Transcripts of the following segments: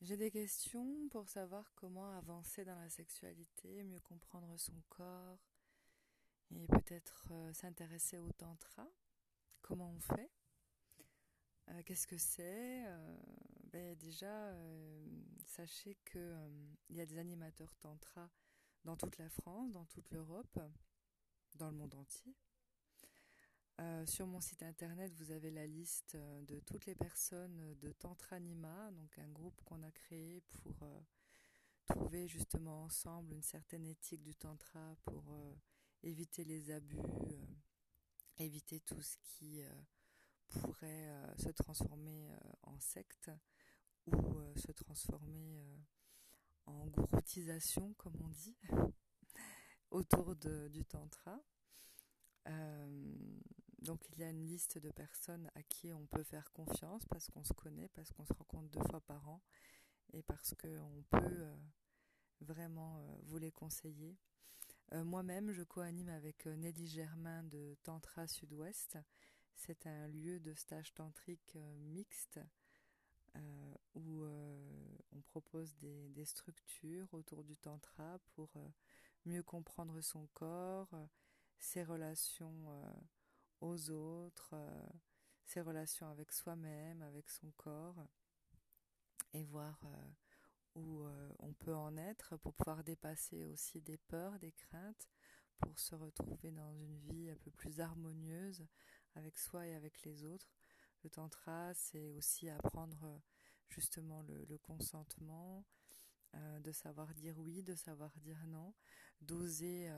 J'ai des questions pour savoir comment avancer dans la sexualité, mieux comprendre son corps et peut-être euh, s'intéresser au tantra. Comment on fait? Euh, Qu'est-ce que c'est? Euh, ben Déjà, sachez qu'il y a des animateurs tantra dans toute la France, dans toute l'Europe, dans le monde entier. Euh, sur mon site internet, vous avez la liste euh, de toutes les personnes de Tantranima, donc un groupe qu'on a créé pour euh, trouver justement ensemble une certaine éthique du tantra pour éviter les abus, éviter tout ce qui pourrait se transformer en secte ou se transformer en gouroutisation, comme on dit, autour du tantra. Euh, donc il y a une liste de personnes à qui on peut faire confiance parce qu'on se connaît, parce qu'on se rencontre deux fois par an et parce qu'on peut euh, vraiment euh, vous les conseiller. Moi-même, je co-anime avec Nelly Germain de Tantra Sud-Ouest. C'est un lieu de stage tantrique mixte où on propose des, structures autour du tantra pour mieux comprendre son corps, ses relations euh, aux autres, euh, ses relations avec soi-même, avec son corps, et voir euh, où on peut en être pour pouvoir dépasser aussi des peurs, des craintes, pour se retrouver dans une vie un peu plus harmonieuse avec soi et avec les autres. Le tantra, c'est aussi apprendre justement le, consentement, de savoir dire oui, de savoir dire non, d'oser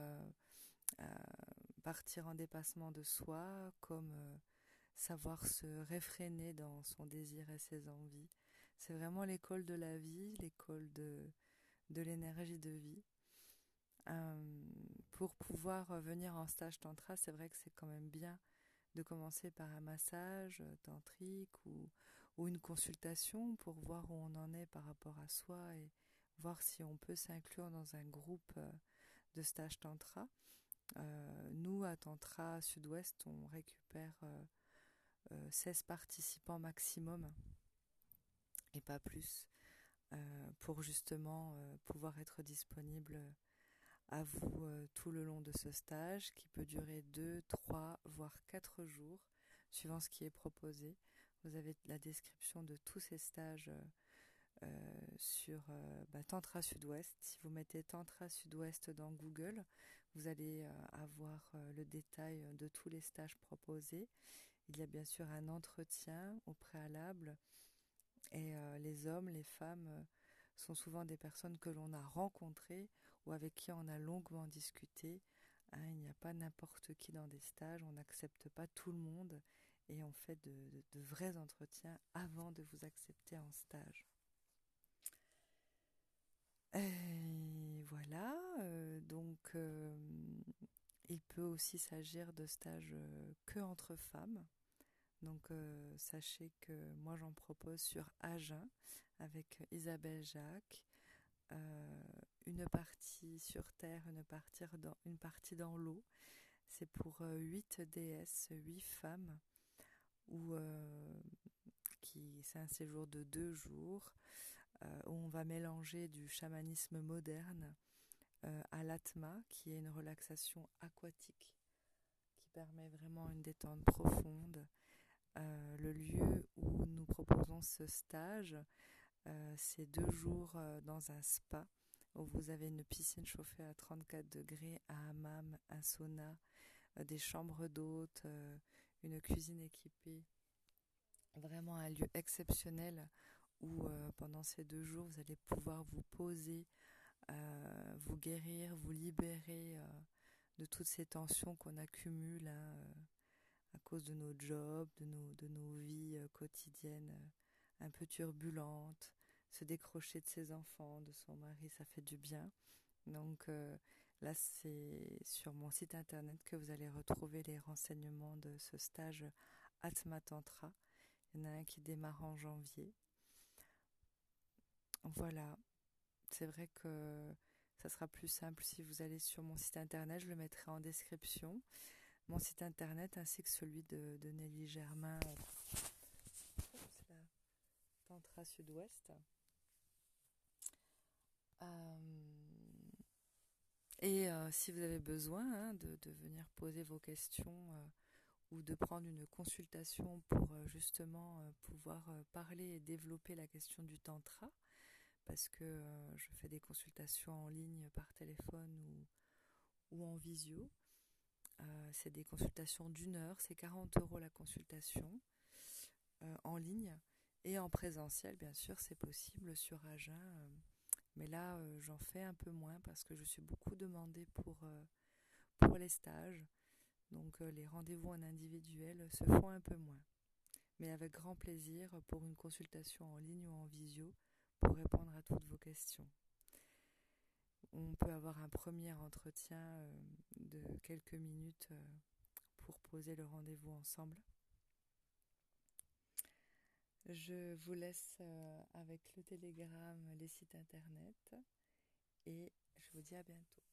euh, partir en dépassement de soi, comme euh, savoir se réfréner dans son désir et ses envies. C'est vraiment l'école de la vie, l'école de, de l'énergie de vie. Euh, pour pouvoir venir en stage tantra, c'est vrai que c'est quand même bien de commencer par un massage tantrique ou, ou, une consultation pour voir où on en est par rapport à soi et voir si on peut s'inclure dans un groupe de stage tantra. Euh, nous, à Tantra Sud-Ouest, on récupère 16 euh, euh, participants maximum et pas plus pour justement pouvoir être disponible à vous tout le long de ce stage qui peut durer 2, 3, voire 4 jours suivant ce qui est proposé. Vous avez la description de tous ces stages sur bah, Tantra Sud-Ouest. Si vous mettez Tantra Sud-Ouest dans Google, vous allez euh, avoir le détail de tous les stages proposés. Il y a bien sûr un entretien au préalable et les hommes, les femmes sont souvent des personnes que l'on a rencontrées ou avec qui on a longuement discuté. Hein, il n'y a pas n'importe qui dans des stages, on n'accepte pas tout le monde et on fait de vrais entretiens avant de vous accepter en stage. Euh, donc euh, il peut aussi s'agir de stages euh, que entre femmes. Donc sachez que moi j'en propose sur Agen avec Isabelle Jacques, une partie sur Terre, une partie dans, une partie dans l'eau. C'est pour 8 déesses, 8 femmes, où qui c'est un séjour de deux jours où on va mélanger du chamanisme moderne euh, à l'atma, qui est une relaxation aquatique qui permet vraiment une détente profonde. Euh, le lieu où nous proposons ce stage, c'est deux jours dans un spa où vous avez une piscine chauffée à 34 degrés, un hammam, un sauna, des chambres d'hôtes, une cuisine équipée vraiment un lieu exceptionnel où euh, pendant ces deux jours vous allez pouvoir vous poser, euh, vous guérir, vous libérer euh, de toutes ces tensions qu'on accumule hein, à cause de nos jobs, de nos, de nos vies quotidiennes un peu turbulentes, se décrocher de ses enfants, de son mari, ça fait du bien. Donc là, c'est sur mon site internet que vous allez retrouver les renseignements de ce stage Atma Tantra il y en a un qui démarre en janvier. Voilà. C'est vrai que ça sera plus simple si vous allez sur mon site internet. Je le mettrai en description. Mon site internet ainsi que celui de, Nelly Germain. Tantra Sud-Ouest. et si vous avez besoin hein, de, de, venir poser vos questions ou de prendre une consultation pour justement pouvoir parler et développer la question du tantra, parce que je fais des consultations en ligne par téléphone ou, en visio. Euh, c'est des consultations d'une heure, c'est 40 euros la consultation euh, en ligne et en présentiel, bien sûr, c'est possible sur Agen. Euh, mais là, j'en fais un peu moins parce que je suis beaucoup demandée pour les stages. Donc les rendez-vous en individuel se font un peu moins. Mais avec grand plaisir pour une consultation en ligne ou en visio pour répondre à toutes vos questions on peut avoir un premier entretien euh, de quelques minutes euh, pour poser le rendez-vous ensemble. Je vous laisse euh, avec le télégramme, les sites internet et je vous dis à bientôt.